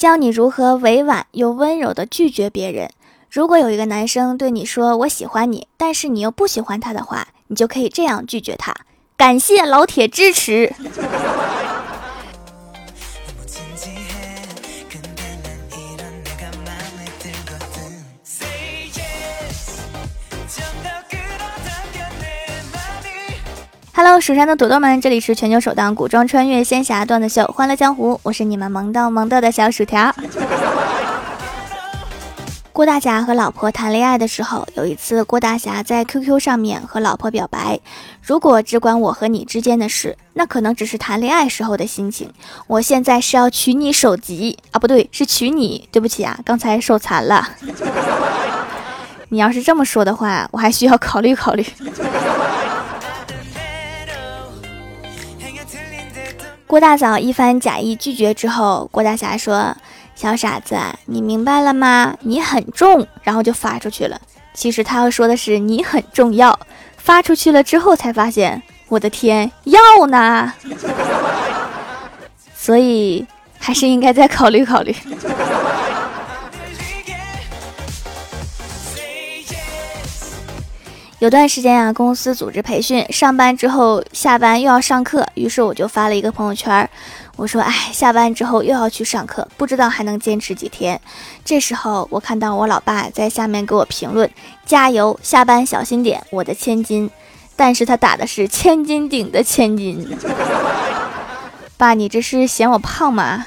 教你如何委婉又温柔的拒绝别人。如果有一个男生对你说“我喜欢你”，但是你又不喜欢他的话，你就可以这样拒绝他：感谢老铁支持。Hello，蜀山的土豆们，这里是全球首档古装穿越仙侠段子秀《欢乐江湖》，我是你们萌豆萌豆的小薯条。郭大侠和老婆谈恋爱的时候，有一次郭大侠在 QQ 上面和老婆表白：“如果只管我和你之间的事，那可能只是谈恋爱时候的心情。我现在是要娶你首级啊，不对，是娶你。对不起啊，刚才手残了。你要是这么说的话，我还需要考虑考虑。”郭大嫂一番假意拒绝之后，郭大侠说：“小傻子，你明白了吗？你很重。”然后就发出去了。其实他要说的是“你很重要”。发出去了之后才发现，我的天，药呢。所以还是应该再考虑考虑。有段时间啊，公司组织培训，上班之后下班又要上课，于是我就发了一个朋友圈，我说：“哎，下班之后又要去上课，不知道还能坚持几天。”这时候我看到我老爸在下面给我评论：“加油，下班小心点，我的千金。”但是他打的是千斤顶的千金。爸，你这是嫌我胖吗？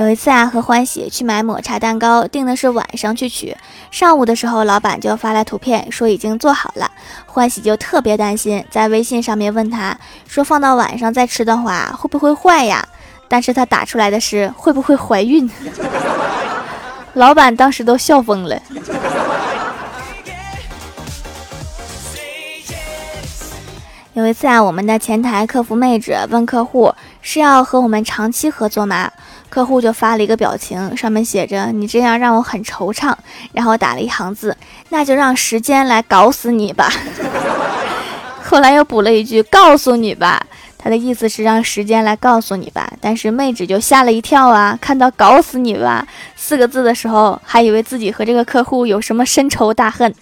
有一次啊，和欢喜去买抹茶蛋糕，定的是晚上去取。上午的时候，老板就发来图片，说已经做好了。欢喜就特别担心，在微信上面问他说：“放到晚上再吃的话，会不会坏呀？”但是他打出来的是会不会怀孕？老板当时都笑疯了。有一次啊，我们的前台客服妹纸问客户是要和我们长期合作吗？客户就发了一个表情，上面写着“你这样让我很惆怅”，然后打了一行字：“那就让时间来搞死你吧。”后来又补了一句：“告诉你吧。”他的意思是让时间来告诉你吧。但是妹纸就吓了一跳啊，看到“搞死你吧”四个字的时候，还以为自己和这个客户有什么深仇大恨。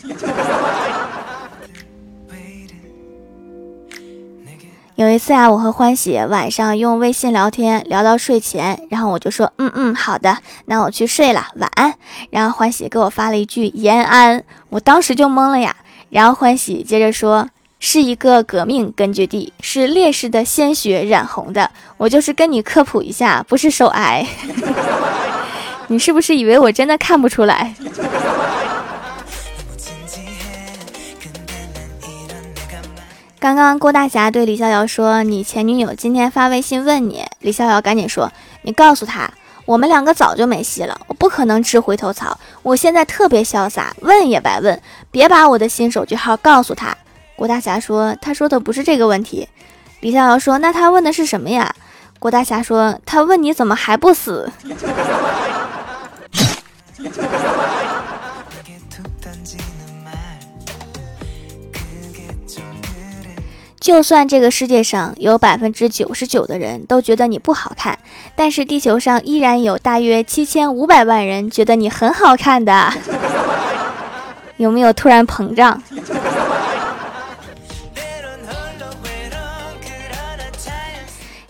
有一次啊，我和欢喜晚上用微信聊天，聊到睡前，然后我就说，嗯嗯，好的，那我去睡了，晚安。然后欢喜给我发了一句延安，我当时就懵了呀。然后欢喜接着说，是一个革命根据地，是烈士的鲜血染红的。我就是跟你科普一下，不是手癌。你是不是以为我真的看不出来？刚刚郭大侠对李逍遥说：“你前女友今天发微信问你。”李逍遥赶紧说：“你告诉他，我们两个早就没戏了，我不可能吃回头草。我现在特别潇洒，问也白问，别把我的新手机号告诉他。”郭大侠说：“他说的不是这个问题。”李逍遥说：“那他问的是什么呀？”郭大侠说：“他问你怎么还不死。”就算这个世界上有百分之九十九的人都觉得你不好看，但是地球上依然有大约七千五百万人觉得你很好看的，有没有突然膨胀？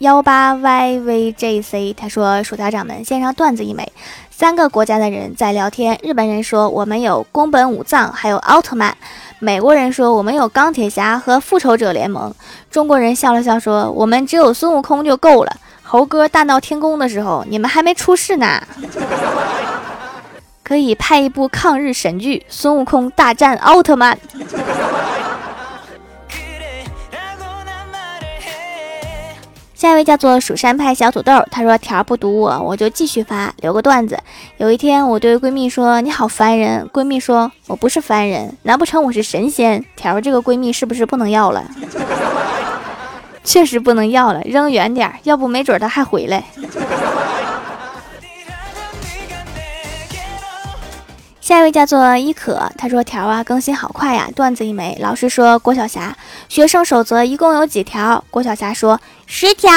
幺八 YVJC，他说：薯条掌门献上段子一枚。三个国家的人在聊天，日本人说我们有宫本武藏，还有奥特曼。美国人说我们有钢铁侠和复仇者联盟，中国人笑了笑说我们只有孙悟空就够了。猴哥大闹天宫的时候，你们还没出世呢，可以拍一部抗日神剧《孙悟空大战奥特曼》。下一位叫做蜀山派小土豆，他说条不读我，我就继续发，留个段子。有一天我对闺蜜说你好烦人，闺蜜说我不是烦人，难不成我是神仙？条这个闺蜜是不是不能要了？确实不能要了，扔远点，要不没准她还回来。下一位叫做伊可，他说条啊更新好快呀，段子一枚。老师说郭晓霞，学生守则一共有几条？郭晓霞说十条。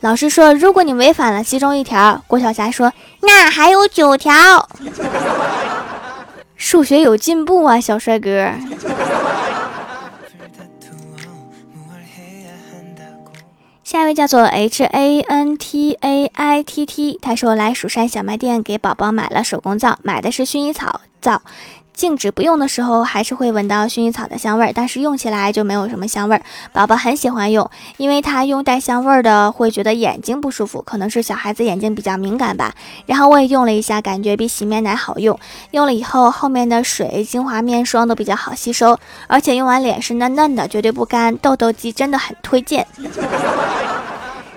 老师说如果你违反了其中一条，郭晓霞说那还有九条。数学有进步啊，小帅哥。下一位叫做 H A N T A I T T，他说来蜀山小卖店给宝宝买了手工皂，买的是薰衣草皂，静止不用的时候还是会闻到薰衣草的香味儿，但是用起来就没有什么香味儿。宝宝很喜欢用，因为他用带香味儿的会觉得眼睛不舒服，可能是小孩子眼睛比较敏感吧。然后我也用了一下，感觉比洗面奶好用，用了以后后面的水、精华、面霜都比较好吸收，而且用完脸是嫩嫩的，绝对不干。痘痘肌真的很推荐。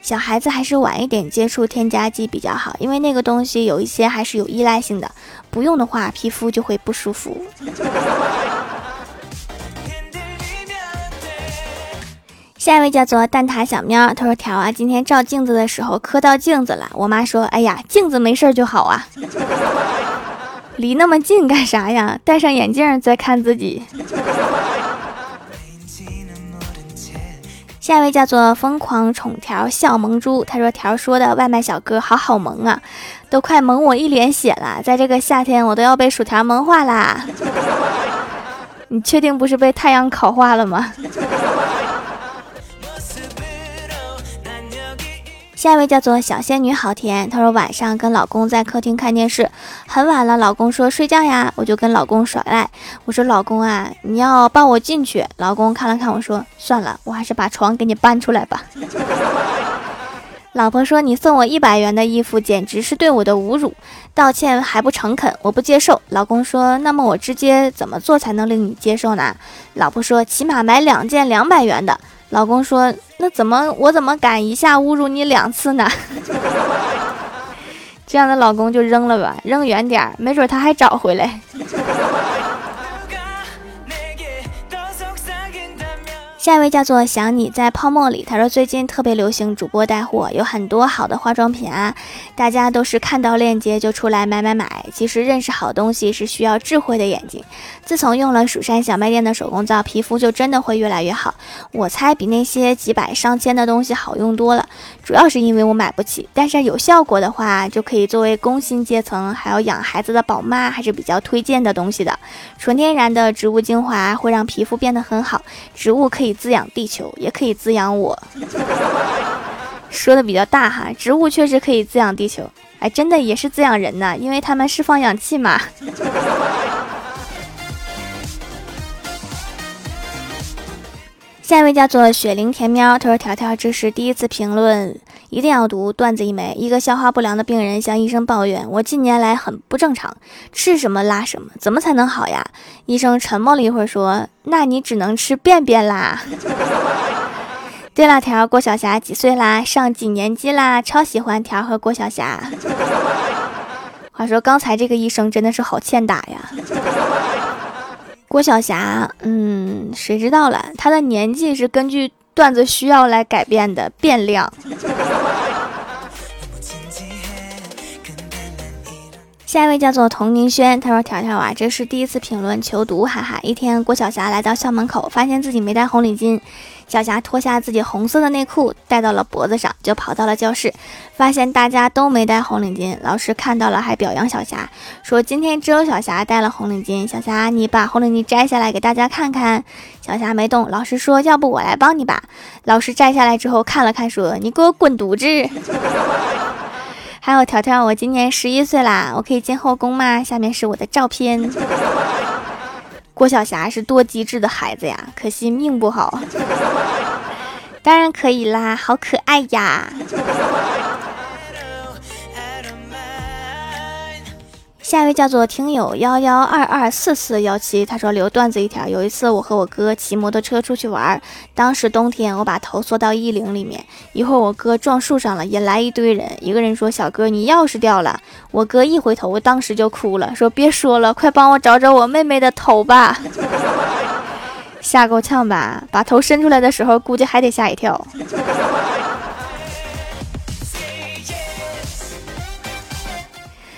小孩子还是晚一点接触添加剂比较好，因为那个东西有一些还是有依赖性的，不用的话皮肤就会不舒服。下一位叫做蛋挞小喵，他说：“条啊，今天照镜子的时候磕到镜子了。”我妈说：“哎呀，镜子没事就好啊，离那么近干啥呀？戴上眼镜再看自己。”下一位叫做疯狂宠条笑萌猪，他说条说的外卖小哥好好萌啊，都快萌我一脸血了，在这个夏天我都要被薯条萌化啦！你确定不是被太阳烤化了吗？下一位叫做小仙女好甜，她说晚上跟老公在客厅看电视，很晚了，老公说睡觉呀，我就跟老公耍赖，我说老公啊，你要抱我进去，老公看了看我说算了，我还是把床给你搬出来吧。老婆说你送我一百元的衣服简直是对我的侮辱，道歉还不诚恳，我不接受。老公说那么我直接怎么做才能令你接受呢？老婆说起码买两件两百元的。老公说：“那怎么我怎么敢一下侮辱你两次呢？” 这样的老公就扔了吧，扔远点儿，没准他还找回来。下一位叫做想你在泡沫里，他说最近特别流行主播带货，有很多好的化妆品啊，大家都是看到链接就出来买买买。其实认识好东西是需要智慧的眼睛。自从用了蜀山小卖店的手工皂，皮肤就真的会越来越好。我猜比那些几百上千的东西好用多了。主要是因为我买不起，但是有效果的话，就可以作为工薪阶层还有养孩子的宝妈还是比较推荐的东西的。纯天然的植物精华会让皮肤变得很好，植物可以。滋养地球也可以滋养我，说的比较大哈。植物确实可以滋养地球，哎，真的也是滋养人呢，因为它们释放氧气嘛。下一位叫做雪灵甜喵，他说：“条条，这是第一次评论，一定要读段子一枚。一个消化不良的病人向医生抱怨：我近年来很不正常，吃什么拉什么，怎么才能好呀？医生沉默了一会儿，说：那你只能吃便便啦。对了，条郭晓霞几岁啦？上几年级啦？超喜欢条和郭晓霞。话说刚才这个医生真的是好欠打呀。”郭晓霞，嗯，谁知道了？她的年纪是根据段子需要来改变的，变量。下一位叫做童宁轩，他说：“条条啊，这是第一次评论求读，哈哈。一天，郭晓霞来到校门口，发现自己没带红领巾。小霞脱下自己红色的内裤戴到了脖子上，就跑到了教室，发现大家都没带红领巾。老师看到了，还表扬小霞，说今天只有小霞带了红领巾。小霞，你把红领巾摘下来给大家看看。小霞没动。老师说，要不我来帮你吧。老师摘下来之后看了看，说，你给我滚犊子。”还有条条，我今年十一岁啦，我可以进后宫吗？下面是我的照片。郭晓霞是多机智的孩子呀，可惜命不好。当然可以啦，好可爱呀。下一位叫做听友幺幺二二四四幺七，他说留段子一条。有一次我和我哥骑摩托车出去玩，当时冬天，我把头缩到衣领里面，一会儿我哥撞树上了，引来一堆人。一个人说：“小哥，你钥匙掉了。”我哥一回头，我当时就哭了，说：“别说了，快帮我找找我妹妹的头吧。”吓够呛吧？把头伸出来的时候，估计还得吓一跳。